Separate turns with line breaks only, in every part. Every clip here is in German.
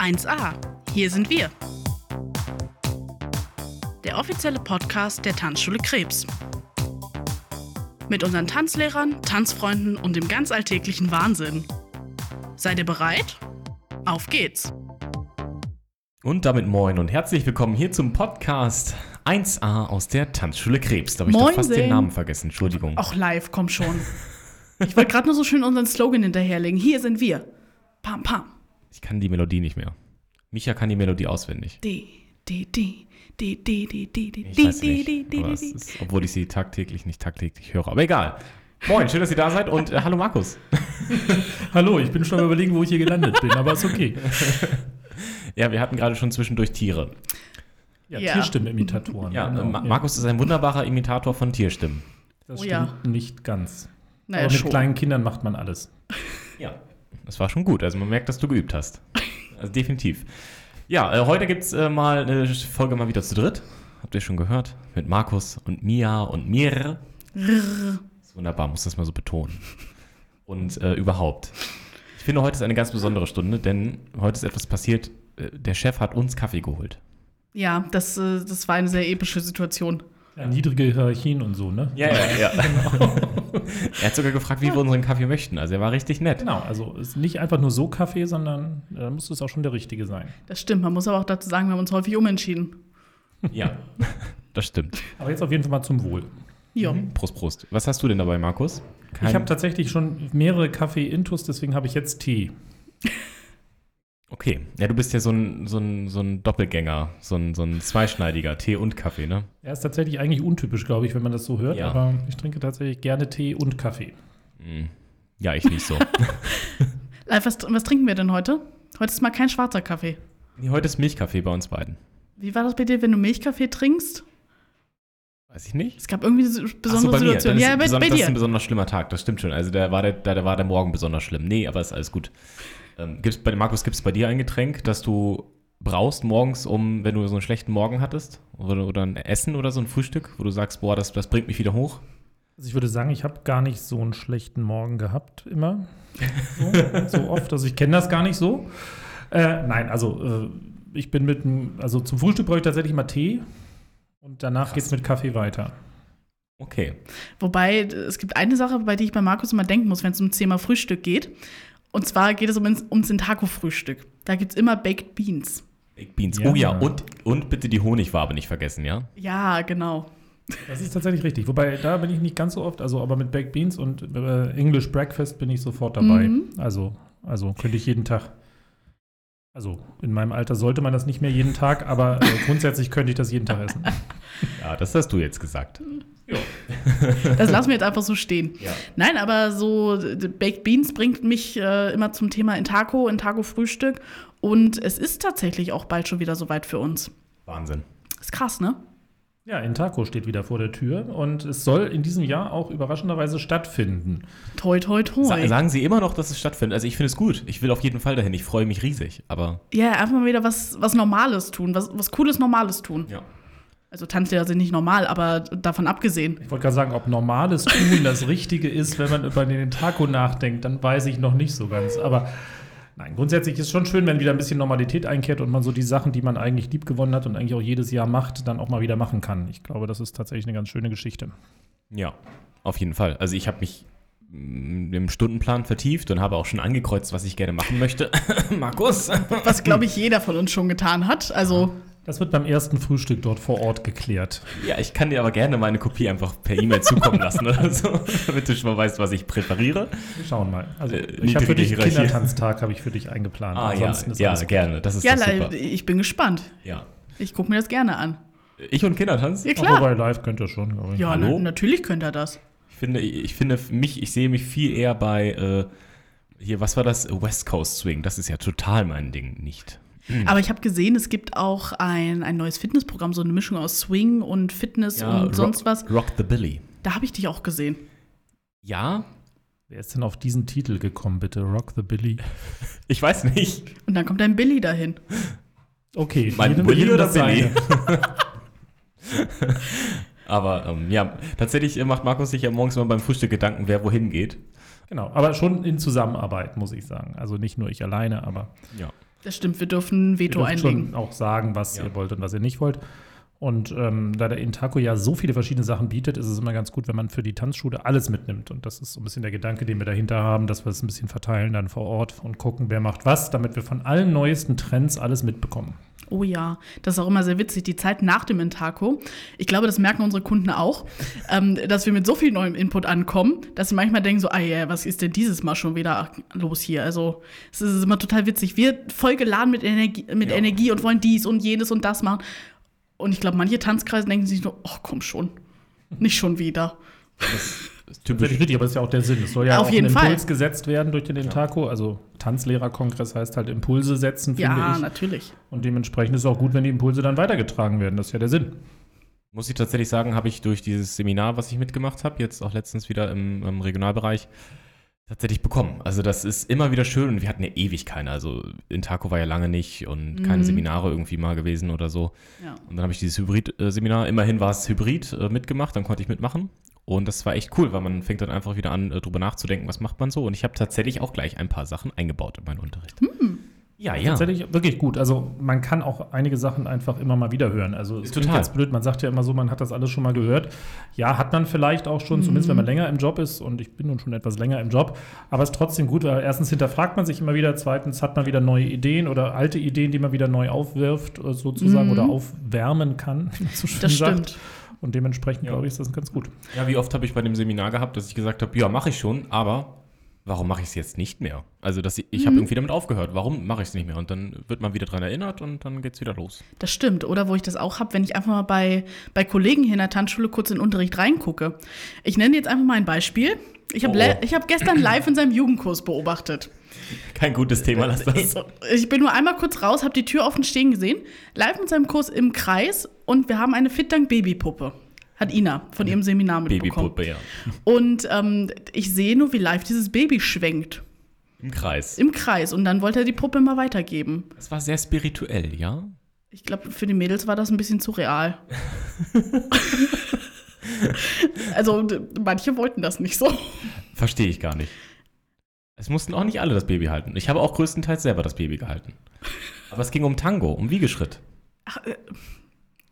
1a. Hier sind wir. Der offizielle Podcast der Tanzschule Krebs. Mit unseren Tanzlehrern, Tanzfreunden und dem ganz alltäglichen Wahnsinn. Seid ihr bereit? Auf geht's!
Und damit moin und herzlich willkommen hier zum Podcast 1a aus der Tanzschule Krebs. Da habe ich doch fast den Namen vergessen, Entschuldigung.
Auch live, komm schon. Ich wollte gerade nur so schön unseren Slogan hinterherlegen. Hier sind wir. Pam, pam.
Ich kann die Melodie nicht mehr. Micha kann die Melodie auswendig.
Die, die, die. Die, die, die, die, die,
ich weiß nicht, die. Obwohl ich sie tagtäglich nicht tagtäglich höre. Aber egal. Moin, schön, dass ihr da seid und äh, hallo Markus.
hallo, ich bin schon am überlegen, wo ich hier gelandet bin, aber ist okay.
ja, wir hatten gerade schon zwischendurch Tiere.
Ja,
ja.
Tierstimmenimitatoren.
Ja,
genau.
Ma Markus ist ein wunderbarer Imitator von Tierstimmen.
Das
oh,
stimmt
ja.
nicht ganz.
Naja,
aber mit
schon.
kleinen Kindern macht man alles.
ja. Das war schon gut. Also man merkt, dass du geübt hast. Also definitiv. Ja, äh, heute gibt es äh, mal eine Folge mal wieder zu dritt. Habt ihr schon gehört? Mit Markus und Mia und mir. Wunderbar, muss das mal so betonen. Und äh, überhaupt. Ich finde, heute ist eine ganz besondere Stunde, denn heute ist etwas passiert. Äh, Der Chef hat uns Kaffee geholt.
Ja, das, äh, das war eine sehr epische Situation.
Ja, niedrige Hierarchien und so, ne?
Ja, ja, ja. er hat sogar gefragt, wie wir unseren Kaffee möchten. Also er war richtig nett.
Genau, also es ist nicht einfach nur so Kaffee, sondern äh, da muss es auch schon der richtige sein.
Das stimmt. Man muss aber auch dazu sagen, wir haben uns häufig umentschieden.
Ja, das stimmt.
Aber jetzt auf jeden Fall mal zum Wohl.
Ja.
Prost, Prost. Was hast du denn dabei, Markus?
Ich habe tatsächlich schon mehrere Kaffee-Intus, deswegen habe ich jetzt Tee.
Okay. Ja, du bist ja so ein, so ein, so ein Doppelgänger, so ein, so ein zweischneidiger Tee und Kaffee, ne?
Er ist tatsächlich eigentlich untypisch, glaube ich, wenn man das so hört,
Ja.
aber ich trinke tatsächlich gerne Tee und Kaffee.
Hm. Ja, ich nicht so.
Live, was, was trinken wir denn heute? Heute ist mal kein schwarzer Kaffee.
nee, heute ist Milchkaffee bei uns beiden.
Wie war das bei dir, wenn du Milchkaffee trinkst?
Weiß ich nicht.
Es gab irgendwie so
Ach so,
besondere
bei mir. Dann
Ja, bei,
beson-
bei
Das ist ein
dir.
besonders schlimmer Tag, das stimmt schon. Also da war der, da war der Morgen besonders schlimm. Nee, aber ist alles gut. Ähm, gibt's bei, Markus, gibt es bei dir ein Getränk, das du brauchst morgens, um, wenn du so einen schlechten Morgen hattest? Oder, oder ein Essen oder so ein Frühstück, wo du sagst, boah, das, das bringt mich wieder hoch?
Also ich würde sagen, ich habe gar nicht so einen schlechten Morgen gehabt immer. So, so oft. Also ich kenne das gar nicht so. Äh, nein, also äh, ich bin mit dem, also zum Frühstück brauche ich tatsächlich mal Tee und danach geht es mit Kaffee weiter.
Okay.
Wobei, es gibt eine Sache, bei der ich bei Markus immer denken muss, wenn es um das Thema Frühstück geht. Und zwar geht es um, ums Intako-Frühstück. Da gibt es immer Baked Beans.
Baked Beans.
Ja.
Oh ja, und, und bitte die Honigwabe nicht vergessen, ja?
Ja, genau.
Das ist tatsächlich richtig. Wobei, da bin ich nicht ganz so oft, also aber mit Baked Beans und äh, English Breakfast bin ich sofort dabei.
Mhm.
Also, also könnte ich jeden Tag. Also in meinem Alter sollte man das nicht mehr jeden Tag, aber äh, grundsätzlich könnte ich das jeden Tag essen.
Ja, das hast du jetzt gesagt.
Das lassen wir jetzt einfach so stehen.
Ja.
Nein, aber so Baked Beans bringt mich äh, immer zum Thema Intako, Intako-Frühstück. Und es ist tatsächlich auch bald schon wieder soweit für uns.
Wahnsinn.
Ist krass, ne?
Ja, Intaco steht wieder vor der Tür und es soll in diesem Jahr auch überraschenderweise stattfinden.
Toi, toi, toi.
Sa sagen Sie immer noch, dass es stattfindet? Also ich finde es gut. Ich will auf jeden Fall dahin. Ich freue mich riesig. Aber
ja, einfach mal wieder was, was Normales tun, was, was Cooles Normales tun.
ja.
Also Tanzlehrer sind nicht normal, aber davon abgesehen.
Ich wollte gerade sagen, ob normales Tun das Richtige ist, wenn man über den Intaco nachdenkt, dann weiß ich noch nicht so ganz. Aber nein, grundsätzlich ist es schon schön, wenn wieder ein bisschen Normalität einkehrt und man so die Sachen, die man eigentlich lieb gewonnen hat und eigentlich auch jedes Jahr macht, dann auch mal wieder machen kann. Ich glaube, das ist tatsächlich eine ganz schöne Geschichte.
Ja, auf jeden Fall. Also ich habe mich mm, im Stundenplan vertieft und habe auch schon angekreuzt, was ich gerne machen möchte. Markus?
Was, glaube ich, jeder von uns schon getan hat. Also,
Das wird beim ersten Frühstück dort vor Ort geklärt.
Ja, ich kann dir aber gerne meine Kopie einfach per E-Mail zukommen lassen oder so, damit du schon mal weißt, was ich präferiere.
Wir schauen mal. Also
Äh,
ich habe für dich
Hierarchie.
Kindertanztag habe ich für dich eingeplant.
Ah ja,
Ansonsten ist
ja
alles gut.
gerne. Das ist
ja,
super.
ich bin gespannt.
Ja.
Ich gucke mir das gerne an.
Ich und Kindertanz?
Ja, klar.
wobei live könnt ihr schon, glaube ich.
Ja,
Hallo?
na, natürlich könnte er das.
Ich finde, ich finde mich, ich sehe mich viel eher bei äh, hier, was war das? West Coast Swing. Das ist ja total mein Ding nicht.
Aber ich habe gesehen, es gibt auch ein, ein neues Fitnessprogramm, so eine Mischung aus Swing und Fitness und sonst
Rock,
was.
Rock the Billy.
Da habe ich dich auch gesehen.
Ja,
Wer ist denn auf diesen Titel gekommen, bitte? Rock the Billy.
ich weiß nicht.
Und dann kommt dein Billy dahin.
Okay,
Mein
jedem- jedem
oder
seine.
Aber ähm, ja, tatsächlich äh, macht Markus sich ja morgens immer beim Frühstück Gedanken, wer wohin geht.
Genau, aber schon in Zusammenarbeit, muss ich sagen. Also nicht nur ich alleine, aber
Ja.
Das stimmt, wir dürfen ein Veto
dürft
einlegen.
schon auch sagen, was
Ja.
ihr wollt und was ihr nicht wollt. Und ähm, da der Intaco ja so viele verschiedene Sachen bietet, ist es immer ganz gut, wenn man für die Tanzschule alles mitnimmt. Und das ist so ein bisschen der Gedanke, den wir dahinter haben, dass wir es ein bisschen verteilen dann vor Ort und gucken, wer macht was, damit wir von allen neuesten Trends alles mitbekommen.
Oh ja, das ist auch immer sehr witzig, die Zeit nach dem Intaco. Ich glaube, das merken unsere Kunden auch, ähm, dass wir mit so viel neuem Input ankommen, dass sie manchmal denken so, ah ja, was ist denn dieses Mal schon wieder los hier? Also es ist immer total witzig. Wir voll geladen mit Energie, mit
Ja.
Energie und wollen dies und jenes und das machen. Und ich glaube, manche Tanzkreise denken sich nur, ach komm schon, nicht schon wieder.
Das ist typisch.
richtig, aber das ist ja auch der Sinn. Es soll ja
Auf
auch
jeden
ein
Fall.
Impuls gesetzt werden durch den Intaco. Also Tanzlehrerkongress heißt halt Impulse setzen, finde
Ja,
ich.
natürlich.
Und dementsprechend ist es auch gut, wenn die Impulse dann weitergetragen werden. Das ist ja der Sinn.
Muss ich tatsächlich sagen, habe ich durch dieses Seminar, was ich mitgemacht habe, jetzt auch letztens wieder im, im Regionalbereich, tatsächlich bekommen. Also das ist immer wieder schön und wir hatten ja ewig keine. Also Intaco war ja lange nicht und keine
Mhm.
Seminare irgendwie mal gewesen oder so.
Ja.
Und dann habe ich dieses Hybrid-Seminar, immerhin war es Hybrid, äh, mitgemacht, dann konnte ich mitmachen. Und das war echt cool, weil man fängt dann einfach wieder an, äh, drüber nachzudenken, was macht man so. Und ich habe tatsächlich auch gleich ein paar Sachen eingebaut in meinen Unterricht. Ja, ja.
Tatsächlich wirklich gut. Also man kann auch einige Sachen einfach immer mal wieder hören. Also es
Ist total.
jetzt blöd, man sagt ja immer so, man hat das alles schon mal gehört. Ja, hat man vielleicht auch schon, zumindest wenn man länger im Job ist und ich bin nun schon etwas länger im Job, aber es ist trotzdem gut, weil erstens hinterfragt man sich immer wieder, zweitens hat man wieder neue Ideen oder alte Ideen, die man wieder neu aufwirft äh, sozusagen
Mhm.
oder aufwärmen kann, wie man so schön
Das
sagt.
stimmt.
Und dementsprechend glaube ich, ist das ganz gut.
Ja, wie oft habe ich bei dem Seminar gehabt, dass ich gesagt habe, ja, mache ich schon, aber warum mache ich es jetzt nicht mehr? Also dass ich, ich habe irgendwie damit aufgehört. Warum mache ich es nicht mehr? Und dann wird man wieder dran erinnert und dann geht es wieder los.
Das stimmt. Oder wo ich das auch habe, wenn ich einfach mal bei, bei Kollegen hier in der Tanzschule kurz in den Unterricht reingucke. Ich nenne jetzt einfach mal ein Beispiel. Ich habe
Oh.
ich hab gestern live in seinem Jugendkurs beobachtet.
Kein gutes Thema, lass das.
Ich bin nur einmal kurz raus, habe die Tür offen stehen gesehen, live mit seinem Kurs im Kreis und wir haben eine Fitdank Babypuppe. Hat Ina von ihrem Seminar mitbekommen.
Babypuppe, ja.
Und ähm, ich sehe nur, wie live dieses Baby schwenkt
Im Kreis.
im Kreis. Und dann wollte er die Puppe mal weitergeben.
Das war sehr spirituell, ja?
Ich glaube, für die Mädels war das ein bisschen zu real. also d- manche wollten das nicht so.
Verstehe ich gar nicht. Es mussten auch nicht alle das Baby halten. Ich habe auch größtenteils selber das Baby gehalten. Aber es ging um Tango, um Wiegeschritt.
Ach, äh,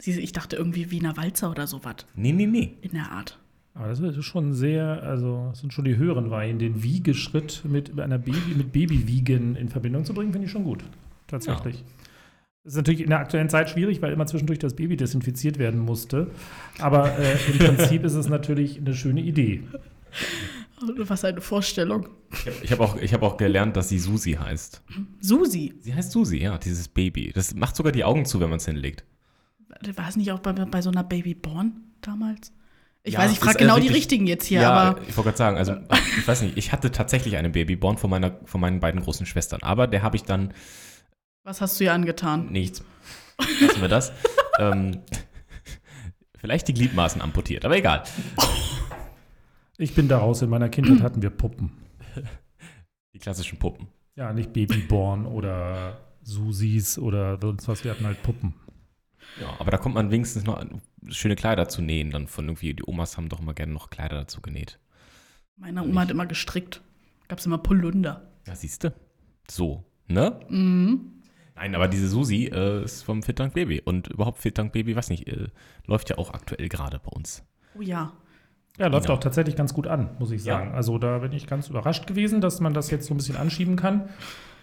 ich dachte irgendwie Wiener Walzer oder sowas
Nee, nee, nee.
in der Art.
Aber das ist schon sehr, also das sind schon die höheren Weihen, den Wiegeschritt mit einer Baby, mit Babywiegen in Verbindung zu bringen, finde ich schon gut. Tatsächlich. Das ist natürlich in der aktuellen Zeit schwierig, weil immer zwischendurch das Baby desinfiziert werden musste. Aber äh, im Prinzip ist es natürlich eine schöne Idee.
Was eine Vorstellung.
Ich habe auch, ich hab auch gelernt, dass sie Susi heißt.
Susi,
Sie heißt Susi, ja, dieses Baby. Das macht sogar die Augen zu, wenn man es hinlegt.
War es nicht auch bei, bei so einer Babyborn damals? Ich
Ja,
weiß, ich frage
äh,
genau die
richtig-
richtigen jetzt hier,
ja,
aber
ich wollte gerade sagen, also ich weiß nicht, ich hatte tatsächlich eine Babyborn von, meiner, von meinen beiden großen Schwestern, aber der habe ich dann
was hast du ihr angetan?
nichts. Lassen wir das. ähm, vielleicht die Gliedmaßen amputiert, aber egal.
Ich bin daraus, in meiner Kindheit hatten wir Puppen.
Die klassischen Puppen.
Ja, nicht Babyborn oder Susis oder sonst was, wir hatten halt Puppen.
Ja, aber da kommt man wenigstens noch an, schöne Kleider zu nähen. Dann von irgendwie, die Omas haben doch immer gerne noch Kleider dazu genäht.
Meine Oma hat immer gestrickt. Gab es immer Polunder.
Ja, siehst du? So, ne?
Mhm.
Nein, aber diese Susi äh, ist vom Fit Dank Baby. Und überhaupt Fit Dank Baby, weiß nicht, äh, läuft ja auch aktuell gerade bei uns.
Oh ja.
Ja, läuft
Genau.
auch tatsächlich ganz gut an, muss ich
Ja.
sagen. Also da bin ich ganz überrascht gewesen, dass man das jetzt so ein bisschen anschieben kann.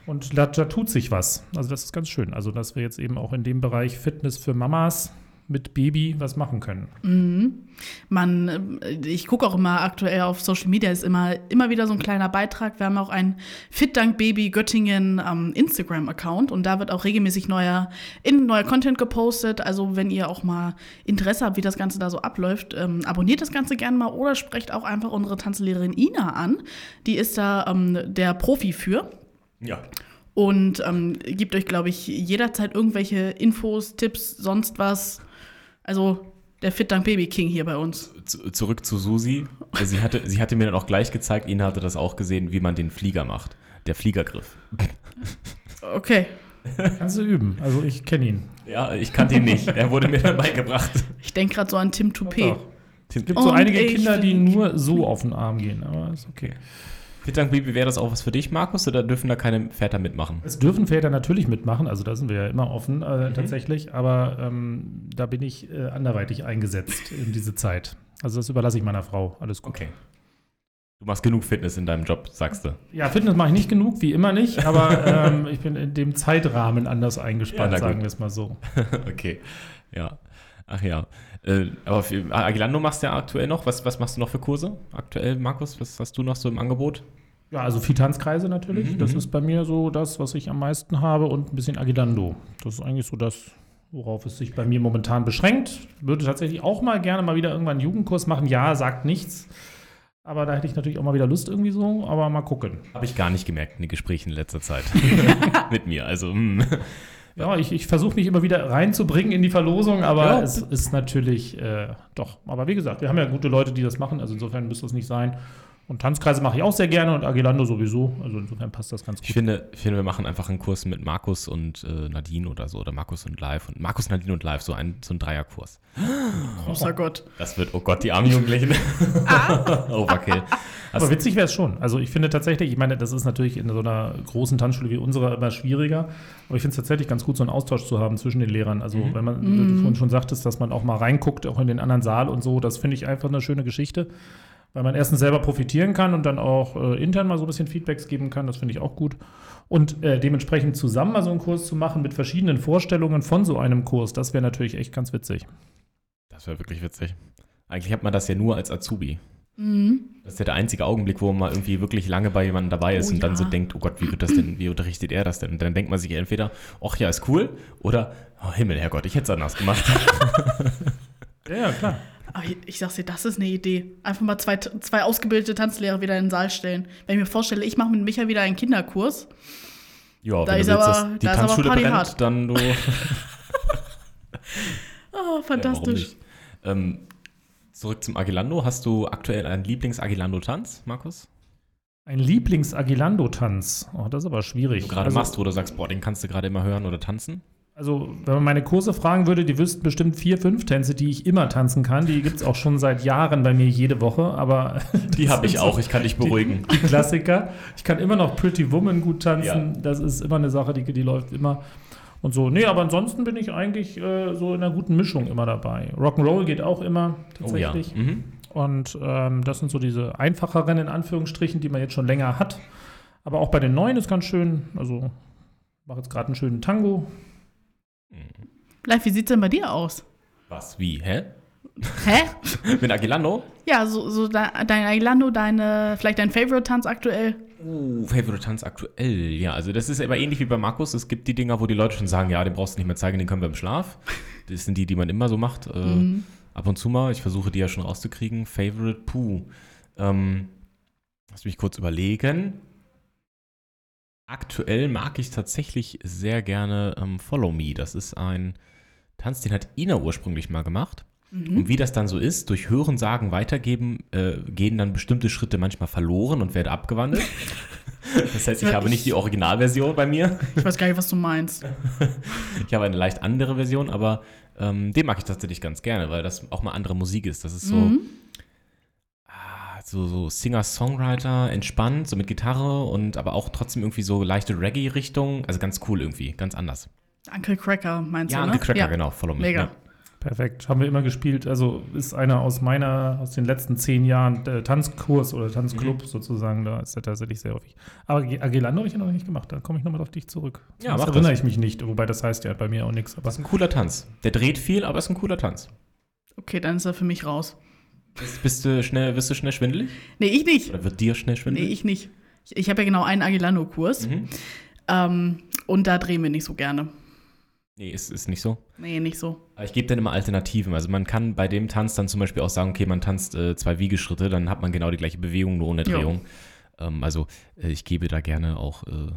Und da, da tut sich was. Also das ist ganz schön. Also dass wir jetzt eben auch in dem Bereich Fitness für Mamas mit Baby was machen können.
Mhm. Man, äh, ich gucke auch immer aktuell auf Social Media, ist immer, immer wieder so ein kleiner Beitrag. Wir haben auch einen Fitdank Baby Göttingen ähm, Instagram-Account und da wird auch regelmäßig neuer, in, neuer Content gepostet. Also wenn ihr auch mal Interesse habt, wie das Ganze da so abläuft, ähm, abonniert das Ganze gerne mal oder sprecht auch einfach unsere Tanzlehrerin Ina an. Die ist da ähm, der Profi für.
Ja.
Und ähm, gibt euch, glaube ich, jederzeit irgendwelche Infos, Tipps, sonst was. Also der Fit Dank Baby King hier bei uns.
Zu, zurück zu Susi. Sie hatte, sie hatte mir dann auch gleich gezeigt, Ihnen hatte das auch gesehen, wie man den Flieger macht. Der Fliegergriff.
Okay.
Kannst du üben. Also ich kenne ihn.
Ja, ich kannte ihn nicht. Er wurde mir dann beigebracht.
Ich denke gerade so an Tim Toupet.
Es gibt so einige Kinder, die nur so auf den Arm gehen, aber ist okay.
Fittank Baby, wäre das auch was für dich, Markus, oder dürfen da keine Väter mitmachen?
Es dürfen Väter natürlich mitmachen, also da sind wir ja immer offen äh, tatsächlich, aber ähm, da bin ich äh, anderweitig eingesetzt in diese Zeit. Also das überlasse ich meiner Frau. Alles gut.
Okay. Du machst genug Fitness in deinem Job, sagst du.
Ja, Fitness mache ich nicht genug, wie immer nicht, aber ähm, ich bin in dem Zeitrahmen anders eingespannt,
Ja,
sagen wir es mal so.
okay. Ja. Ach ja. Äh, aber für Agilando machst du ja aktuell noch. Was, was machst du noch für Kurse? Aktuell, Markus, was hast du noch so im Angebot?
Ja, also viel Tanzkreise natürlich.
Mhm,
das
mhm.
ist bei mir so das, was ich am meisten habe und ein bisschen Agilando. Das ist eigentlich so das, worauf es sich bei mir momentan beschränkt. Würde tatsächlich auch mal gerne mal wieder irgendwann einen Jugendkurs machen. Ja, sagt nichts. Aber da hätte ich natürlich auch mal wieder Lust irgendwie so, aber mal gucken.
Habe ich gar nicht gemerkt in den Gesprächen in letzter Zeit. Mit mir. Also, hm.
Ja, ich, ich versuche mich immer wieder reinzubringen in die Verlosung, aber
Ja.
es ist natürlich äh, doch. Aber wie gesagt, wir haben ja gute Leute, die das machen, also insofern müsste es nicht sein. Und Tanzkreise mache ich auch sehr gerne und Agilando sowieso. Also insofern passt das ganz
Ich
gut.
finde, ich finde, wir machen einfach einen Kurs mit Markus und äh, Nadine oder so. Oder Markus und Live. Und Markus, Nadine und Live, so ein, so ein Dreierkurs.
Großer Gott.
Das wird, oh Gott, die armen Jugendlichen. Overkill.
Aber witzig wäre es schon. Also ich finde tatsächlich, ich meine, das ist natürlich in so einer großen Tanzschule wie unserer immer schwieriger. Aber ich finde es tatsächlich ganz gut, so einen Austausch zu haben zwischen den Lehrern. Also
Mhm.
wenn man, wie du vorhin schon sagtest, dass man auch mal reinguckt, auch in den anderen Saal und so, das finde ich einfach eine schöne Geschichte. Weil man erstens selber profitieren kann und dann auch äh, intern mal so ein bisschen Feedbacks geben kann. Das finde ich auch gut. Und äh, dementsprechend zusammen mal so einen Kurs zu machen mit verschiedenen Vorstellungen von so einem Kurs, das wäre natürlich echt ganz witzig.
Das wäre wirklich witzig. Eigentlich hat man das ja nur als Azubi.
Mhm.
Das ist ja der einzige Augenblick, wo man mal irgendwie wirklich lange bei jemandem dabei ist
Oh
und dann
ja.
so denkt, oh Gott, wie wird das denn, wie unterrichtet er das denn? Und dann denkt man sich entweder, ach ja, ist cool, oder, oh Himmel, Herrgott, ich hätte es anders gemacht.
Ja, ja, klar.
Aber ich, ich sag's dir, das ist eine Idee. Einfach mal zwei, zwei ausgebildete Tanzlehrer wieder in den Saal stellen. Wenn ich mir vorstelle, ich mache mit Micha wieder einen Kinderkurs.
Ja,
Da
wenn
ist
du willst,
aber-
dass die
da ist aber
Tanzschule brennt,
hart.
dann du.
Oh,
Ja,
fantastisch.
nicht? ähm, zurück zum Agilando. Hast du aktuell einen Lieblings-Agilando-Tanz, Markus?
Ein Lieblings-Agilando-Tanz. Oh, das ist aber schwierig.
Du gerade
Also-
machst, wo du sagst, boah, den kannst du gerade immer hören oder tanzen?
Also, wenn man meine Kurse fragen würde, die wüssten bestimmt vier, fünf Tänze, die ich immer tanzen kann. Die gibt es auch schon seit Jahren bei mir jede Woche, aber
Die habe ich auch, ich kann dich beruhigen.
Die, die Klassiker. Ich kann immer noch Pretty Woman gut tanzen.
Ja.
Das ist immer eine Sache, die, die läuft immer. Und so, nee, aber ansonsten bin ich eigentlich äh, so in einer guten Mischung immer dabei. Rock'n'Roll geht auch immer
Oh ja.
tatsächlich.
Mhm.
Und ähm, das sind so diese einfacheren in Anführungsstrichen, die man jetzt schon länger hat. Aber auch bei den neuen ist ganz schön. Also, mache jetzt gerade einen schönen Tango.
Live, wie sieht's denn bei dir aus?
Was, wie, hä?
Hä?
Mit Agilando?
Ja, so, so de, dein Ailando, deine, vielleicht dein Favorite-Tanz aktuell.
Oh, Favorite Tanz aktuell. Ja, also das ist aber ähnlich wie bei Markus. Es gibt die Dinger, wo die Leute schon sagen, ja, den brauchst du nicht mehr zeigen, den können wir im Schlaf. Das sind die, die man immer so macht. Äh,
Mhm.
Ab und zu mal. Ich versuche die ja schon rauszukriegen. Favorite, puh. Ähm, lass mich kurz überlegen. Aktuell mag ich tatsächlich sehr gerne ähm, Follow Me. Das ist ein Tanz, den hat Ina ursprünglich mal gemacht.
Mhm.
Und wie das dann so ist, durch Hören, Sagen, Weitergeben, äh, gehen dann bestimmte Schritte manchmal verloren und werden abgewandelt. Das heißt, ich habe nicht die Originalversion bei mir.
Ich weiß gar nicht, was du meinst.
Ich habe eine leicht andere Version, aber ähm, den mag ich tatsächlich ganz gerne, weil das auch mal andere Musik ist. Das ist so,
Mhm.
So, so Singer-Songwriter, entspannt, so mit Gitarre und aber auch trotzdem irgendwie so leichte Reggae-Richtung. Also ganz cool irgendwie, ganz anders.
Uncle Cracker meinst
Ja,
du, ne?
Uncle Cracker, genau, Follow Me.
Mega.
Ja.
Perfekt, haben wir immer gespielt. Also ist einer aus meiner, aus den letzten zehn Jahren äh, Tanzkurs oder Tanzclub
Mhm.
sozusagen. Da ist er tatsächlich sehr häufig. Aber Ag- Agilando habe ich ja noch nicht gemacht. Da komme ich nochmal auf dich zurück.
Ja,
das erinnere
das.
ich mich nicht. Wobei das heißt ja bei mir auch nichts. Aber
Das ist ein cooler Tanz. Der dreht viel, aber ist ein cooler Tanz.
Okay, dann ist er für mich raus.
Bist, bist du schnell, bist du schnell schwindelig?
Nee, ich nicht.
Oder wird dir schnell
Nee,
schwindelig?
ich nicht. Ich, ich habe ja genau einen Agilando-Kurs.
Mhm.
Ähm, und da drehen wir nicht so gerne.
Nee, ist, ist nicht so.
Nee, nicht so.
Aber ich gebe dann immer Alternativen. Also man kann bei dem Tanz dann zum Beispiel auch sagen, okay, man tanzt äh, zwei Wiegeschritte, dann hat man genau die gleiche Bewegung, nur ohne. Drehung. Ähm, also äh, ich gebe da gerne auch äh,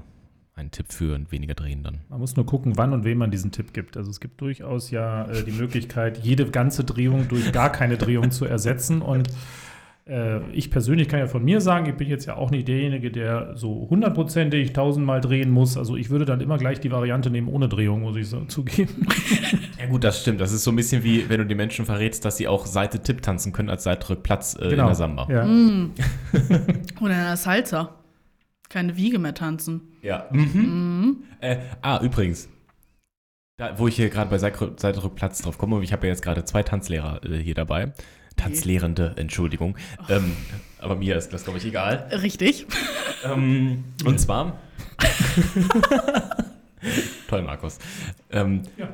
einen Tipp für und weniger drehen dann.
man muss nur gucken, wann und wem man diesen Tipp gibt. Also es gibt durchaus ja äh, die Möglichkeit, jede ganze Drehung durch gar keine Drehung zu ersetzen. Und Äh, ich persönlich kann ja von mir sagen, ich bin jetzt ja auch nicht derjenige, der so hundertprozentig tausendmal drehen muss. Also ich würde dann immer gleich die Variante nehmen ohne Drehung, muss ich so zugeben.
Ja gut, das stimmt. Das ist so ein bisschen wie, wenn du den Menschen verrätst, dass sie auch Seite-Tipp tanzen können als Seite-Rückplatz äh,
Genau.
in der Samba.
Ja.
Mm. Oder in der Salsa. Keine Wiege mehr tanzen.
Ja. Mhm. Äh, ah, übrigens. Da, wo ich hier gerade bei Seite-Rückplatz drauf komme, ich habe ja jetzt gerade zwei Tanzlehrer äh, hier dabei. Tanzlehrende, Entschuldigung. Ähm, aber mir ist das, glaube ich, egal.
Richtig.
Ähm, und zwar. Toll, Markus. Ähm,
Ja.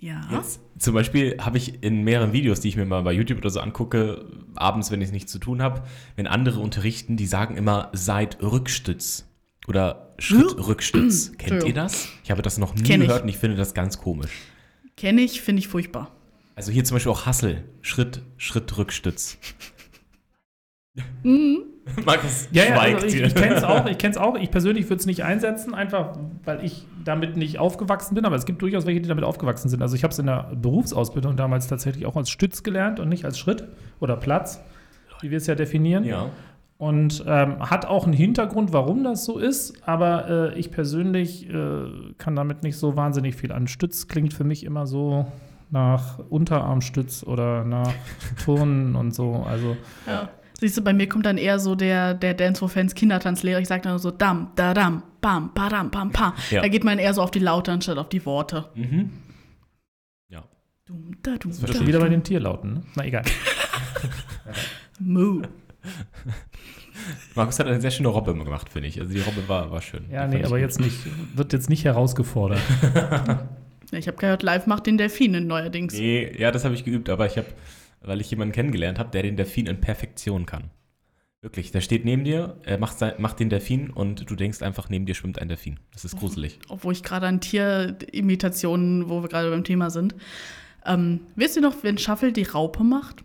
Jetzt zum Beispiel habe ich in mehreren Videos, die ich mir mal bei YouTube oder so angucke, abends, wenn ich nichts zu tun habe, wenn andere unterrichten, die sagen immer seid Rückstütz oder Schrittrückstütz. Kennt ihr das? Ich habe das noch nie gehört und ich finde das ganz komisch.
Kenne ich, finde ich furchtbar.
Also hier zum Beispiel auch Hassel, Schritt, Schrittrückstütz.
Mhm.
Markus
Ja, ja,
schweigt
also ich, ich kenne es auch. Ich kenne es auch. Ich persönlich würde es nicht einsetzen, einfach weil ich damit nicht aufgewachsen bin. Aber es gibt durchaus welche, die damit aufgewachsen sind. Also ich habe es in der Berufsausbildung damals tatsächlich auch als Stütz gelernt und nicht als Schritt oder Platz, wie wir es ja definieren.
Ja.
Und ähm, hat auch einen Hintergrund, warum das so ist. Aber äh, ich persönlich äh, kann damit nicht so wahnsinnig viel an. Stütz klingt für mich immer so nach Unterarmstütz oder nach Turnen und so. Also
Ja. Siehst du, bei mir kommt dann eher so der, der Dance for Fans Kindertanzlehrer. Ich sage dann so dam, da dam, bam, badam, pam, pam.
Ja.
Da geht man eher so auf die Laute anstatt auf die Worte.
Mhm. Ja.
Dum, da, dum,
Das
das
da,
schon wieder bei den Tierlauten. Ne? Na egal.
Moo.
Markus hat eine sehr schöne Robbe gemacht, finde ich. Also die Robbe war, war schön.
Ja,
Die
nee, aber
gut.
jetzt nicht, wird jetzt nicht herausgefordert.
Ich habe gehört, live macht den Delfinen neuerdings.
Nee, ja, das habe ich geübt, aber ich habe, weil ich jemanden kennengelernt habe, der den Delfin in Perfektion kann. Wirklich, der steht neben dir, er macht, sein, macht den Delfin und du denkst einfach, neben dir schwimmt ein Delfin. Das ist gruselig.
Obwohl ich gerade an Tierimitationen, wo wir gerade beim Thema sind. Ähm, wisst ihr noch, wenn Shuffle die Raupe macht?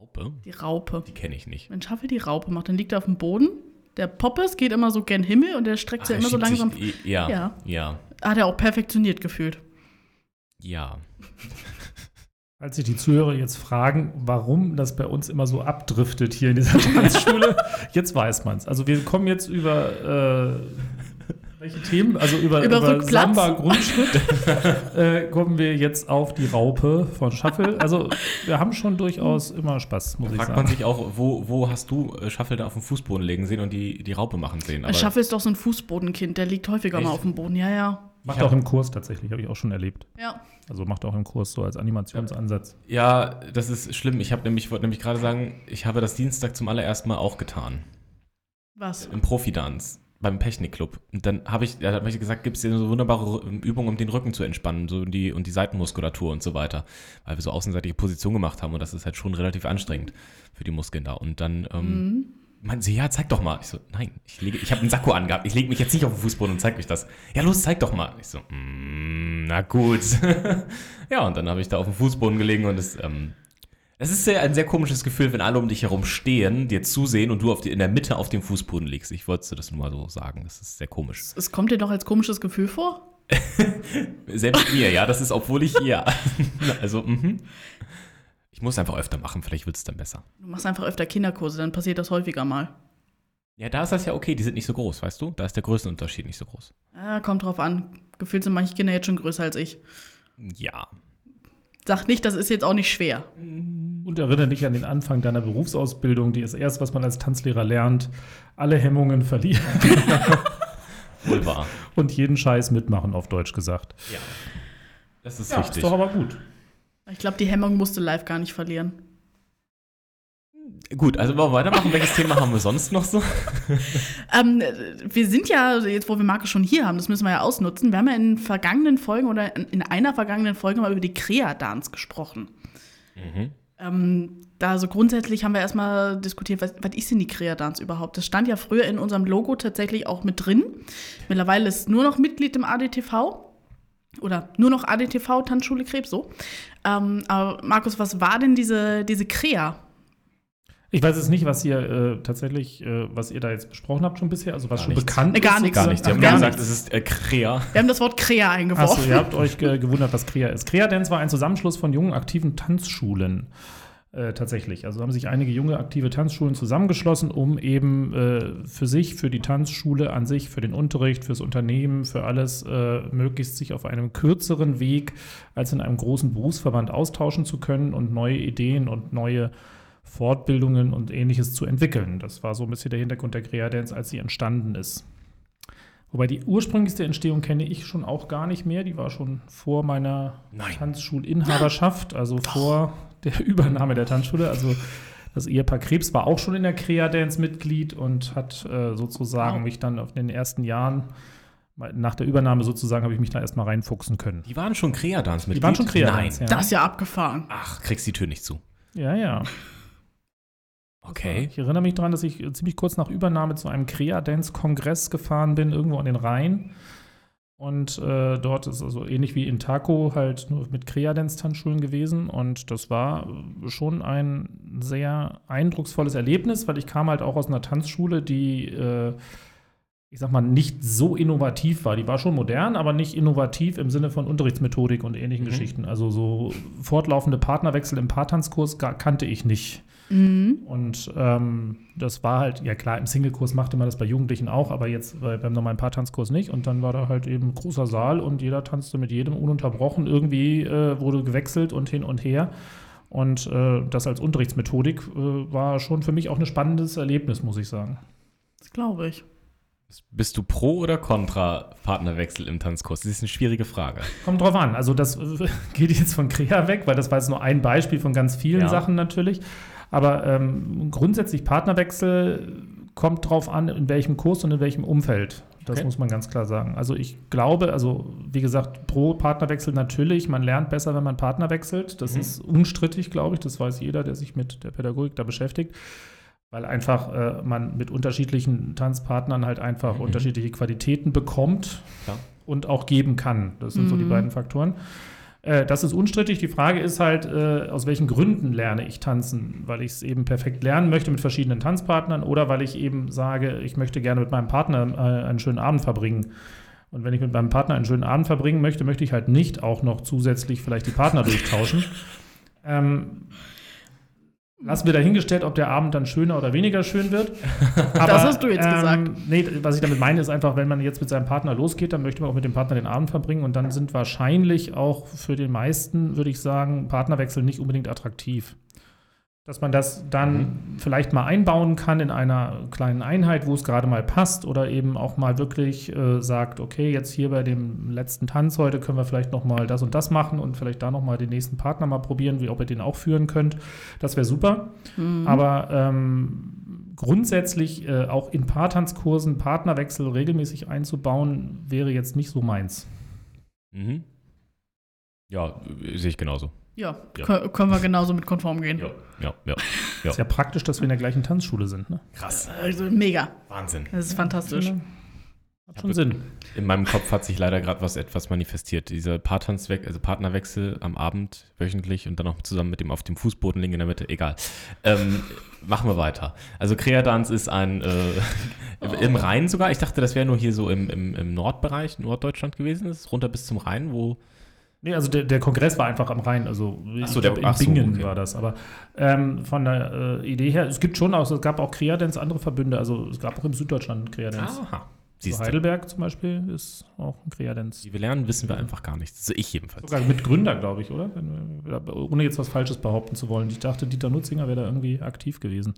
Raupe?
Die Raupe.
Die kenne ich nicht.
Wenn Shuffle die Raupe macht, dann liegt er auf dem Boden. Der Poppes geht immer so gen Himmel und der streckt sich
Ah,
immer so langsam.
Sich, ja, ja,
Ja.
ja,
Hat er auch perfektioniert gefühlt.
ja.
Als sich die Zuhörer jetzt fragen, warum das bei uns immer so abdriftet hier in dieser Tanzschule, jetzt weiß man es. Also wir kommen jetzt über äh, welche Themen? Also über,
Über
über? Samba Grundschritt äh, kommen wir jetzt auf die Raupe von Shuffle. Also wir haben schon durchaus immer Spaß, muss ich
Fragt man
sagen.
sich auch, wo, wo hast du äh, Shuffle da auf dem Fußboden legen sehen und die, die Raupe machen sehen?
Aber Shuffle ist doch so ein Fußbodenkind, der liegt häufiger
Echt?
mal auf dem Boden. Ja, ja.
Macht
Ich hab-
auch im Kurs tatsächlich, habe ich auch schon erlebt.
Ja.
Also macht auch im Kurs so als Animationsansatz.
ja, das ist schlimm. Ich habe nämlich, wollte nämlich gerade sagen, ich habe das Dienstag zum allerersten Mal auch getan.
Was?
Im Profi-Dance. Beim Technikclub. Und dann habe ich, da habe ich gesagt, gibt es hier so wunderbare Übungen, um den Rücken zu entspannen so die, und die Seitenmuskulatur und so weiter. Weil wir so außenseitige Position gemacht haben und das ist halt schon relativ anstrengend für die Muskeln da. Und dann ähm,
Mhm.
meinte sie, ja, zeig doch mal. Ich so, nein, ich, lege, ich habe einen Sakko angehabt. Ich lege mich jetzt nicht auf den Fußboden und zeig euch das. Ja, los, zeig doch mal. Ich so, mm, na gut. ja, und dann habe ich da auf dem Fußboden gelegen und es, ähm, es ist sehr, ein sehr komisches Gefühl, wenn alle um dich herum stehen, dir zusehen und du auf die, in der Mitte auf dem Fußboden liegst. Ich wollte das nur mal so sagen. Das ist sehr komisch.
Es kommt dir doch als komisches Gefühl vor?
Selbst mir, ja, das ist, obwohl ich, ja. Also, mhm. Ich muss einfach öfter machen, vielleicht wird es dann besser.
Du machst einfach öfter Kinderkurse, dann passiert das häufiger mal.
Ja, da ist das ja okay, die sind nicht so groß, weißt du? Da ist der Größenunterschied nicht so groß.
Ja, kommt drauf an. Gefühlt sind manche Kinder jetzt schon größer als ich.
Ja.
Sag nicht, das ist jetzt auch nicht schwer.
Und erinnere dich an den Anfang deiner Berufsausbildung, die ist erst, was man als Tanzlehrer lernt, alle Hemmungen verlieren
Wohl wahr.
und jeden Scheiß mitmachen, auf Deutsch gesagt.
Ja. Das ist
Ja,
richtig.
ist doch aber gut.
Ich glaube, die Hemmung musste live gar nicht verlieren.
Gut, also wollen wir weitermachen. Welches Thema haben wir sonst noch so?
Ähm, wir sind ja, jetzt wo wir Marke schon hier haben, das müssen wir ja ausnutzen. Wir haben ja in vergangenen Folgen oder in- in einer vergangenen Folge mal über die Crea-Dance gesprochen.
Mhm.
Ähm, da so grundsätzlich haben wir erstmal diskutiert, was, was ist denn die Crea-Dance überhaupt? Das stand ja früher in unserem Logo tatsächlich auch mit drin. Mittlerweile ist nur noch Mitglied im ADTV. Oder nur noch ADTV, Tanzschule Krebs, so. Ähm, aber Markus, was war denn diese, diese Crea?
Ich weiß jetzt nicht, was ihr äh, tatsächlich, äh, was ihr da jetzt besprochen habt schon bisher, also was
Gar
schon
nichts.
bekannt
Äh, gar
ist.
nichts.
Gar
sozusagen.
nicht. Sie
Ach,
haben
gar
gesagt, es ist äh, Krea.
Wir haben das Wort Crea
Achso,
eingeworfen.
ihr habt euch ge gewundert, was Crea ist. Crea Dance war ein Zusammenschluss von jungen, aktiven Tanzschulen. Äh, tatsächlich. Also haben sich einige junge aktive Tanzschulen zusammengeschlossen, um eben äh, für sich, für die Tanzschule an sich, für den Unterricht, fürs Unternehmen, für alles äh, möglichst sich auf einem kürzeren Weg als in einem großen Berufsverband austauschen zu können und neue Ideen und neue Fortbildungen und ähnliches zu entwickeln. Das war so ein bisschen der Hintergrund der Creadance, als sie entstanden ist. Wobei die ursprünglichste Entstehung kenne ich schon auch gar nicht mehr. Die war schon vor meiner
Nein.
Tanzschulinhaberschaft, also vor der Übernahme der Tanzschule. Also das Ehepaar Krebs war auch schon in der Crea-Dance Mitglied und hat äh, sozusagen
Wow.
mich dann auf den ersten Jahren, nach der Übernahme sozusagen, habe ich mich da erstmal reinfuchsen können.
Die waren schon Kreadance mit
Die waren schon Crea-Dance,
Nein.
ja.
Das ist ja abgefahren.
Ach, kriegst die Tür nicht zu.
Ja, ja.
Okay.
Ich erinnere mich daran, dass ich äh, ziemlich kurz nach Übernahme zu einem Crea-Dance-Kongress gefahren bin, irgendwo an den Rhein. Und äh, dort ist also ähnlich wie in Taco halt nur mit Crea-Dance-Tanzschulen gewesen. Und das war äh, schon ein sehr eindrucksvolles Erlebnis, weil ich kam halt auch aus einer Tanzschule, die, äh, ich sag mal, nicht so innovativ war. Die war schon modern, aber nicht innovativ im Sinne von Unterrichtsmethodik und ähnlichen
Mhm.
Geschichten. Also so fortlaufende Partnerwechsel im Paartanzkurs kannte ich nicht.
Mhm.
Und ähm, das war halt, ja klar, im Single-Kurs machte man das bei Jugendlichen auch, aber jetzt bei, beim normalen Paartanzkurs nicht. Und dann war da halt eben großer Saal und jeder tanzte mit jedem ununterbrochen. Irgendwie äh, wurde gewechselt und hin und her. Und äh, das als Unterrichtsmethodik äh, war schon für mich auch ein spannendes Erlebnis, muss ich sagen.
Das glaube ich.
Bist du pro oder contra Partnerwechsel im Tanzkurs? Das ist eine schwierige Frage.
Kommt drauf an. Also das äh, geht jetzt von Krea weg, weil das war jetzt nur ein Beispiel von ganz vielen
Ja.
Sachen natürlich. Aber ähm, grundsätzlich Partnerwechsel kommt drauf an, in welchem Kurs und in welchem Umfeld. Das
Okay.
muss man ganz klar sagen. Also ich glaube, also wie gesagt, pro Partnerwechsel natürlich. Man lernt besser, wenn man Partner wechselt. Das
Mhm.
ist unstrittig, glaube ich. Das weiß jeder, der sich mit der Pädagogik da beschäftigt. Weil einfach äh, man mit unterschiedlichen Tanzpartnern halt einfach
Mhm.
unterschiedliche Qualitäten bekommt
Klar.
und auch geben kann. Das sind so die
Mhm.
beiden Faktoren. Äh, das ist unstrittig. Die Frage ist halt, äh, aus welchen Gründen lerne ich tanzen? Weil ich es eben perfekt lernen möchte mit verschiedenen Tanzpartnern oder weil ich eben sage, ich möchte gerne mit meinem Partner äh, einen schönen Abend verbringen. Und wenn ich mit meinem Partner einen schönen Abend verbringen möchte, möchte ich halt nicht auch noch zusätzlich vielleicht die Partner durchtauschen. Ähm, lassen wir dahingestellt, ob der Abend dann schöner oder weniger schön wird.
Das hast du jetzt gesagt.
Nee, was ich damit meine, ist einfach, wenn man jetzt mit seinem Partner losgeht, dann möchte man auch mit dem Partner den Abend verbringen und dann sind wahrscheinlich auch für den meisten, würde ich sagen, Partnerwechsel nicht unbedingt attraktiv. Dass man das dann vielleicht mal einbauen kann in einer kleinen Einheit, wo es gerade mal passt oder eben auch mal wirklich äh, sagt, okay, jetzt hier bei dem letzten Tanz heute können wir vielleicht noch mal das und das machen und vielleicht da noch mal den nächsten Partner mal probieren, wie ob ihr den auch führen könnt. Das wäre super.
Mhm.
Aber ähm, grundsätzlich äh, auch in Paartanzkursen Partnerwechsel regelmäßig einzubauen, wäre jetzt nicht so meins.
Mhm. Ja, sehe ich genauso.
Ja,
Ja.
kö- können wir genauso mit konform gehen.
Ja, ja, ja.
Ist ja praktisch, dass wir in der gleichen Tanzschule sind. Ne?
Krass.
Also mega.
Wahnsinn.
Das ist fantastisch.
Hat schon Sinn.
In meinem Kopf hat sich leider gerade was etwas manifestiert. Dieser Paartanzwechsel, also Partnerwechsel am Abend wöchentlich und dann auch zusammen mit dem auf dem Fußboden liegen in der Mitte. Egal. Ähm, machen wir weiter. Also Creadance ist ein äh, im Rhein sogar. Ich dachte, das wäre nur hier so im, im, im Nordbereich, Norddeutschland gewesen. Das ist runter bis zum Rhein, wo
Nee, also der, der Kongress war einfach am Rhein, also
Ach so, der-
glaub, in
so,
Bingen
okay.
war das. Aber ähm, von der äh, Idee her, es gibt schon auch, es gab auch Creadance andere Verbünde, also es gab auch im Süddeutschland Creadance.
Aha.
So
Siehst du.
Heidelberg zum Beispiel ist auch ein Creadance.
Wie wir lernen, wissen wir einfach gar nichts. Also ich jedenfalls.
Sogar mit Gründer, glaube ich, oder? Wir- Ohne jetzt was Falsches behaupten zu wollen. Ich dachte, Dieter Nutzinger wäre da irgendwie aktiv gewesen.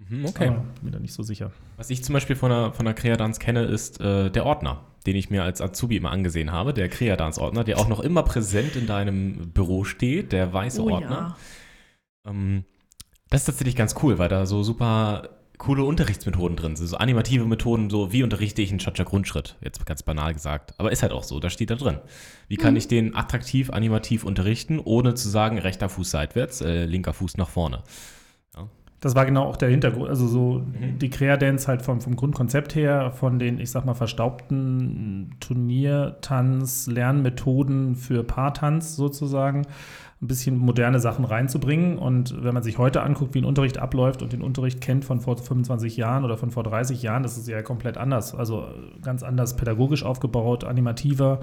Mhm, okay.
Aber bin mir da nicht so sicher.
Was ich zum Beispiel von der, von der Creadance kenne, ist äh, der Ordner, den ich mir als Azubi immer angesehen habe. Der Creadance-Ordner, der auch noch immer präsent in deinem Büro steht, der weiße
Oh
Ordner.
ja.
Ähm, das ist tatsächlich ganz cool, weil da so super coole Unterrichtsmethoden drin sind. So animative Methoden, so wie unterrichte ich einen Chacha-Grundschritt, jetzt ganz banal gesagt. Aber ist halt auch so, da steht da drin. Wie kann ich den attraktiv, animativ unterrichten, ohne zu sagen, rechter Fuß seitwärts, äh, linker Fuß nach vorne.
Das war genau auch der Hintergrund. Also so
Mhm.
die Creadance halt vom, vom Grundkonzept her, von den, ich sag mal, verstaubten Turniertanz, Lernmethoden für Paartanz sozusagen, ein bisschen moderne Sachen reinzubringen. Und wenn man sich heute anguckt, wie ein Unterricht abläuft und den Unterricht kennt von vor 25 Jahren oder von vor 30 Jahren, das ist ja komplett anders. Also ganz anders pädagogisch aufgebaut, animativer,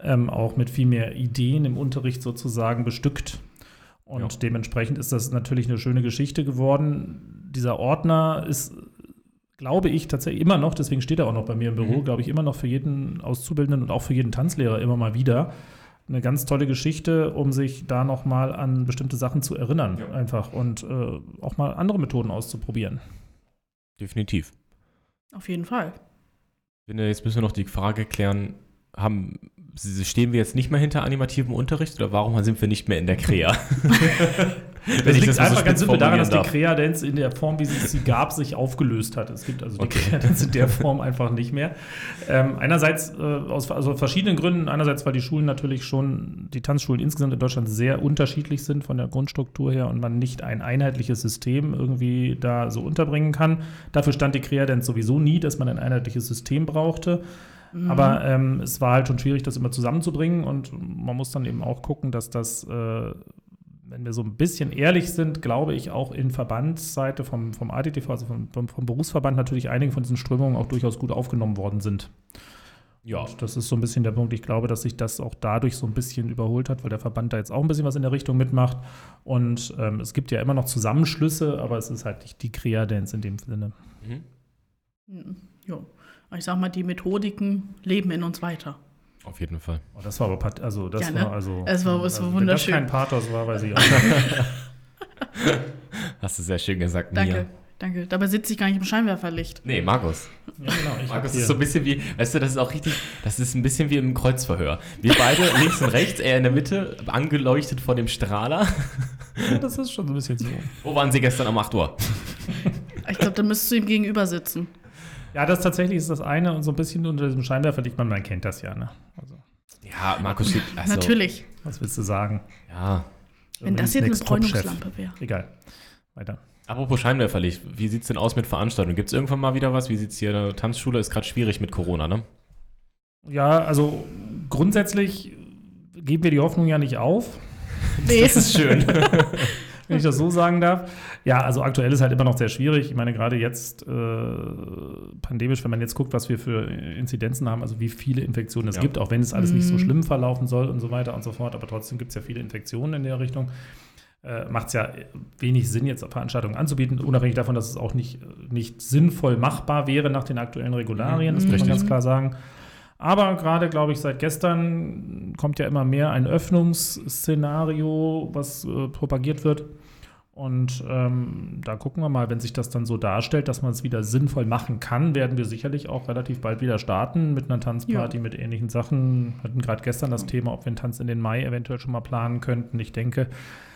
ähm, auch mit viel mehr Ideen im Unterricht sozusagen bestückt. Und
Ja.
dementsprechend ist das natürlich eine schöne Geschichte geworden. Dieser Ordner ist, glaube ich, tatsächlich immer noch, deswegen steht er auch noch bei mir im Büro,
Mhm.
glaube ich, immer noch für jeden Auszubildenden und auch für jeden Tanzlehrer immer mal wieder. Eine ganz tolle Geschichte, um sich da nochmal an bestimmte Sachen zu erinnern,
Ja.
einfach und äh, auch mal andere Methoden auszuprobieren.
Definitiv.
Auf jeden Fall.
Ich finde, jetzt müssen wir noch die Frage klären, haben, stehen wir jetzt nicht mehr hinter animativem Unterricht oder warum sind wir nicht mehr in der Krea?
Das liegt
das mal so
einfach ganz simpel daran, dass die
formulieren
Kreadenz in der Form, wie sie sie gab, sich aufgelöst hat. Es gibt also die
Okay.
Kreadenz in der Form einfach nicht mehr. Ähm, einerseits äh, aus also verschiedenen Gründen. Einerseits, weil die Schulen natürlich schon, die Tanzschulen insgesamt in Deutschland sehr unterschiedlich sind von der Grundstruktur her und man nicht ein einheitliches System irgendwie da so unterbringen kann. Dafür stand die Kreadenz sowieso nie, dass man ein einheitliches System brauchte.
Mhm.
Aber ähm, es war halt schon schwierig, das immer zusammenzubringen und man muss dann eben auch gucken, dass das, äh, wenn wir so ein bisschen ehrlich sind, glaube ich, auch in Verbandsseite vom, vom ADTV, also vom, vom, vom Berufsverband, natürlich einige von diesen Strömungen auch durchaus gut aufgenommen worden sind.
Ja,
Und das ist so ein bisschen der Punkt. Ich glaube, dass sich das auch dadurch so ein bisschen überholt hat, weil der Verband da jetzt auch ein bisschen was in der Richtung mitmacht. Und ähm, es gibt ja immer noch Zusammenschlüsse, aber es ist halt nicht die Kreadenz in dem Sinne.
Mhm.
Mhm. Ich sag mal, die Methodiken leben in uns weiter.
Auf jeden Fall.
Oh, das war aber, also das
Ja, ne?
war also.
Es war- es war
also,
wunderschön.
Wenn das kein Pathos war, weiß ich auch.
Hast du sehr schön gesagt,
Danke,
Mia.
danke. Dabei sitze ich gar nicht im Scheinwerferlicht.
Nee, Markus.
ja, genau.
Markus ist so ein bisschen wie, weißt du, das ist auch richtig, das ist ein bisschen wie im Kreuzverhör. Wir beide links und rechts, er in der Mitte, angeleuchtet vor dem Strahler.
ja, das ist schon so ein bisschen so.
Wo waren Sie gestern um 8 Uhr?
Ich glaube, da müsstest du ihm gegenüber sitzen.
Ja, das tatsächlich ist das eine und so ein bisschen unter diesem Scheinwerfer liegt man, man kennt das ja, ne? Also,
Ja, Markus steht, also,
Natürlich.
was willst du sagen?
Ja.
Wenn das jetzt eine. Bräunungslampe wäre.
Egal. Weiter.
Apropos Scheinwerferlicht, wie sieht es denn aus mit Veranstaltungen? Gibt es irgendwann mal wieder was? Wie sieht es hier? Eine Tanzschule ist gerade schwierig mit Corona, ne?
Ja, also grundsätzlich geben wir die Hoffnung ja nicht auf,
Nee,
Das ist schön.
wenn ich das so sagen darf. Ja, also aktuell ist halt immer noch sehr schwierig. Ich meine, gerade jetzt äh, pandemisch, wenn man jetzt guckt, was wir für Inzidenzen haben, also wie viele Infektionen es
Ja.
gibt, auch wenn es alles nicht so
Mhm.
schlimm verlaufen soll und so weiter und so fort, aber trotzdem gibt es ja viele Infektionen in der Richtung. Äh, Macht es ja wenig Sinn, jetzt Veranstaltungen anzubieten, unabhängig davon, dass es auch nicht, nicht sinnvoll machbar wäre nach den aktuellen Regularien, das
Mhm.
muss man ganz klar sagen. Aber gerade, glaube ich, seit gestern kommt ja immer mehr ein Öffnungsszenario, was äh, propagiert wird. Und ähm, da gucken wir mal, wenn sich das dann so darstellt, dass man es wieder sinnvoll machen kann, werden wir sicherlich auch relativ bald wieder starten mit einer Tanzparty, mit ähnlichen Sachen. Wir hatten gerade gestern das Thema, ob wir einen Tanz in den Mai eventuell schon mal planen könnten. Ich denke,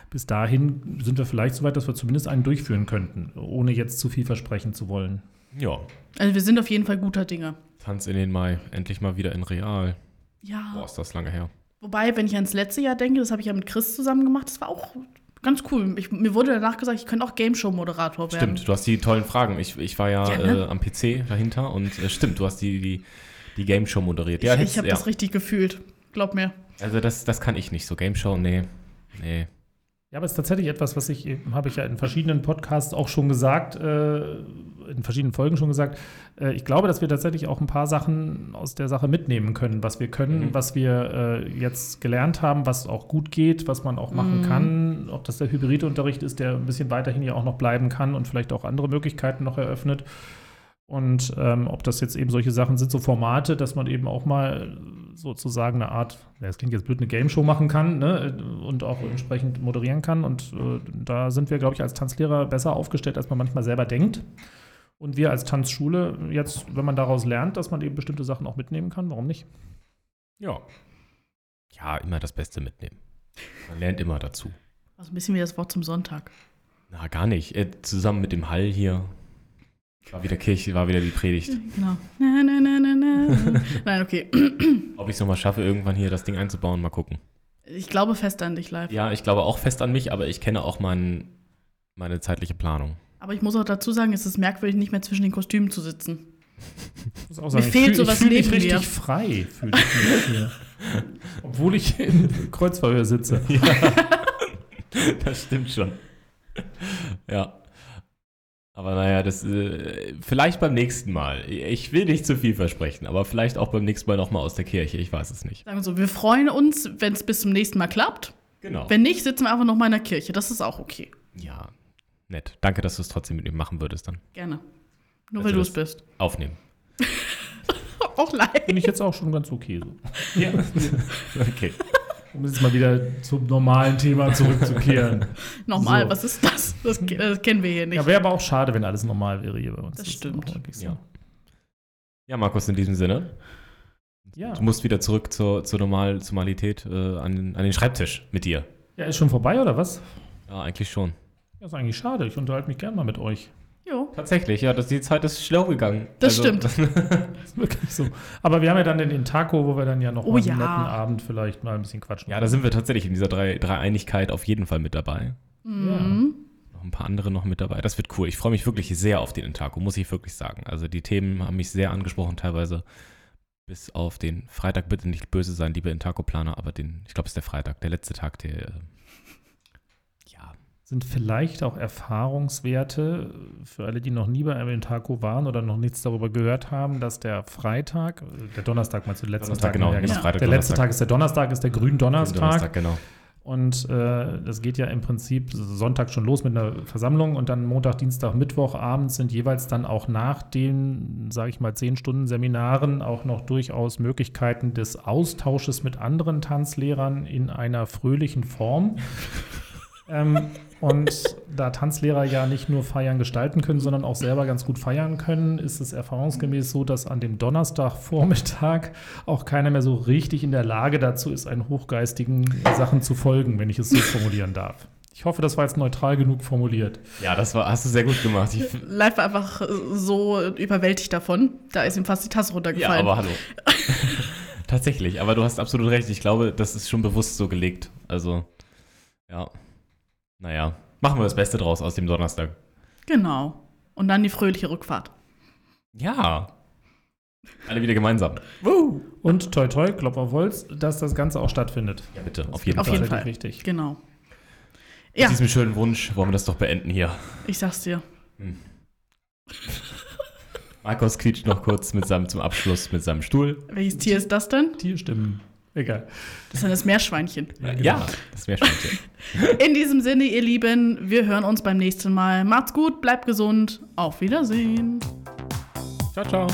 bis dahin sind wir vielleicht so weit, dass wir zumindest einen durchführen könnten, ohne jetzt zu viel versprechen zu wollen.
ja.
also wir sind auf jeden Fall guter Dinge.
Tanz in den Mai. Endlich mal wieder in Real.
Ja.
Boah, ist das lange her.
Wobei, wenn ich ans letzte Jahr denke, das habe ich ja mit Chris zusammen gemacht, das war auch ganz cool. Ich, mir wurde danach gesagt, ich könnte auch Game Show Moderator werden.
Stimmt, du hast die tollen Fragen. Ich, ich war ja,
Ja, ne?
äh, am PC dahinter und äh, stimmt, du hast die, die, die Game Show moderiert. Ja,
ich habe
ja.
das richtig gefühlt. Glaub mir.
Also das, das kann ich nicht so. Game Show, nee. Nee.
Ja, aber es ist tatsächlich etwas, was ich, habe ich ja in verschiedenen Podcasts auch schon gesagt, äh, in verschiedenen Folgen schon gesagt. Äh, ich glaube, dass wir tatsächlich auch ein paar Sachen aus der Sache mitnehmen können, was wir können,
Mhm.
was wir äh, jetzt gelernt haben, was auch gut geht, was man auch machen
Mhm.
kann. Ob das der Hybridunterricht ist, der ein bisschen weiterhin ja auch noch bleiben kann und vielleicht auch andere Möglichkeiten noch eröffnet. Und ähm, ob das jetzt eben solche Sachen sind, so Formate, dass man eben auch mal sozusagen eine Art, ja, das klingt jetzt blöd, eine Game Show machen kann ne, und auch entsprechend moderieren kann. Und äh, da sind wir, glaube ich, als Tanzlehrer besser aufgestellt, als man manchmal selber denkt. Und wir als Tanzschule jetzt, wenn man daraus lernt, dass man eben bestimmte Sachen auch mitnehmen kann, warum nicht?
Ja. Ja, immer das Beste mitnehmen. Man lernt immer dazu.
Also ein bisschen wie das Wort zum Sonntag.
Na, gar nicht. Äh, zusammen mit dem Hall hier. War wieder Kirche, war wieder die Predigt.
Genau. Na, na, na, na, na. Nein, okay.
Ob ich es nochmal schaffe, irgendwann hier das Ding einzubauen, mal gucken.
Ich glaube fest an dich live.
Ja, ich glaube auch fest an mich, aber ich kenne auch mein, meine zeitliche Planung.
Aber ich muss auch dazu sagen, es ist merkwürdig, nicht mehr zwischen den Kostümen zu sitzen.
Ich muss auch
Mir
ich
fehlt
fühl-
sowas
ich fühl mich
neben
richtig
mir.
frei, fühle ich mich hier. Obwohl ich im Kreuzverhör sitze.
das stimmt schon. Ja. Aber naja, das äh, vielleicht beim nächsten Mal. Ich will nicht zu viel versprechen, aber vielleicht auch beim nächsten Mal nochmal aus der Kirche. Ich weiß es nicht.
Sagen wir so, wir freuen uns, wenn es bis zum nächsten Mal klappt.
Genau.
Wenn nicht, sitzen wir einfach noch mal in der Kirche. Das ist auch okay.
ja, nett. Danke, dass du es trotzdem mit mir machen würdest dann.
Gerne. Nur
Also
weil du es bist.
Aufnehmen.
Auch leid.
Finde ich jetzt auch schon ganz okay so.
Ja. okay.
Um jetzt mal wieder zum normalen Thema zurückzukehren.
Nochmal,
So.
was ist das? Das, das kennen wir hier nicht.
ja, wäre aber auch schade, wenn alles normal wäre hier bei uns.
Das
ist
stimmt.
so.
Ja. Ja, Markus, in diesem Sinne.
Ja.
Du musst wieder zurück zur, zur Normal zur Normalität äh, an, an den Schreibtisch mit dir.
ja, ist schon vorbei oder was?
Ja, eigentlich schon.
Ja, ist eigentlich schade. Ich unterhalte mich gerne mal mit euch.
Jo.
Tatsächlich, ja, das, die Zeit ist schlau gegangen.
Das stimmt.
Ist wirklich so. Aber wir haben ja dann den Intaco, wo wir dann ja noch
Oh
mal einen
ja.
netten Abend vielleicht mal ein bisschen quatschen.
ja, da sind wir tatsächlich in dieser drei, Dreieinigkeit auf jeden Fall mit dabei.
Mhm.
Noch ein paar andere noch mit dabei. Das wird cool. Ich freue mich wirklich sehr auf den Intaco, muss ich wirklich sagen. Also die Themen haben mich sehr angesprochen teilweise. Bis auf den Freitag, bitte nicht böse sein, liebe Intaco-Planer, aber den, ich glaube, es ist der Freitag, der letzte Tag, der, äh, ja,
Sind vielleicht auch Erfahrungswerte für alle, die noch nie bei einem Intaco waren oder noch nichts darüber gehört haben, dass der Freitag, äh, der Donnerstag der letzte
Donnerstag,
Tag,
genau,
ja,
nicht
Ja.
Freitag,
Der letzte
Donnerstag.
Tag ist der Donnerstag, ist der Gründonnerstag.
Donnerstag, genau.
Und äh, das geht ja im Prinzip Sonntag schon los mit einer Versammlung und dann Montag, Dienstag, Mittwoch abends sind jeweils dann auch nach den, sage ich mal, zehn Stunden Seminaren auch noch durchaus Möglichkeiten des Austausches mit anderen Tanzlehrern in einer fröhlichen Form. Ähm, und da Tanzlehrer ja nicht nur feiern gestalten können, sondern auch selber ganz gut feiern können, ist es erfahrungsgemäß so, dass an dem Donnerstagvormittag auch keiner mehr so richtig in der Lage dazu ist, einen hochgeistigen Sachen zu folgen, wenn ich es so formulieren darf. Ich hoffe, das war jetzt neutral genug formuliert.
Ja, das war, hast du sehr gut gemacht. Ich,
Live war einfach so überwältigt davon. Da ist ihm fast die Tasse
ja,
runtergefallen.
aber hallo. Tatsächlich, aber du hast absolut recht. Ich glaube, das ist schon bewusst so gelegt. Also, ja. Naja, machen wir das Beste draus aus dem Donnerstag.
genau. Und dann die fröhliche Rückfahrt.
Ja. Alle wieder gemeinsam.
Und toi toi, Klopf auf Holz, dass das Ganze auch stattfindet.
Ja, bitte, auf jeden
Auf
Fall.
jeden
Tatsächlich
Fall.
Richtig.
Genau.
Mit
Ja,
diesem schönen Wunsch wollen wir das doch beenden hier.
ich sag's dir.
Markus quietscht noch kurz mit seinem, zum Abschluss mit seinem Stuhl.
Welches Tier ist das denn?
Tierstimmen. Egal.
Das ist dann das Meerschweinchen.
Ja, das wäre schon.
In diesem Sinne, ihr Lieben, wir hören uns beim nächsten Mal. Macht's gut, bleibt gesund. Auf Wiedersehen.
ciao, ciao.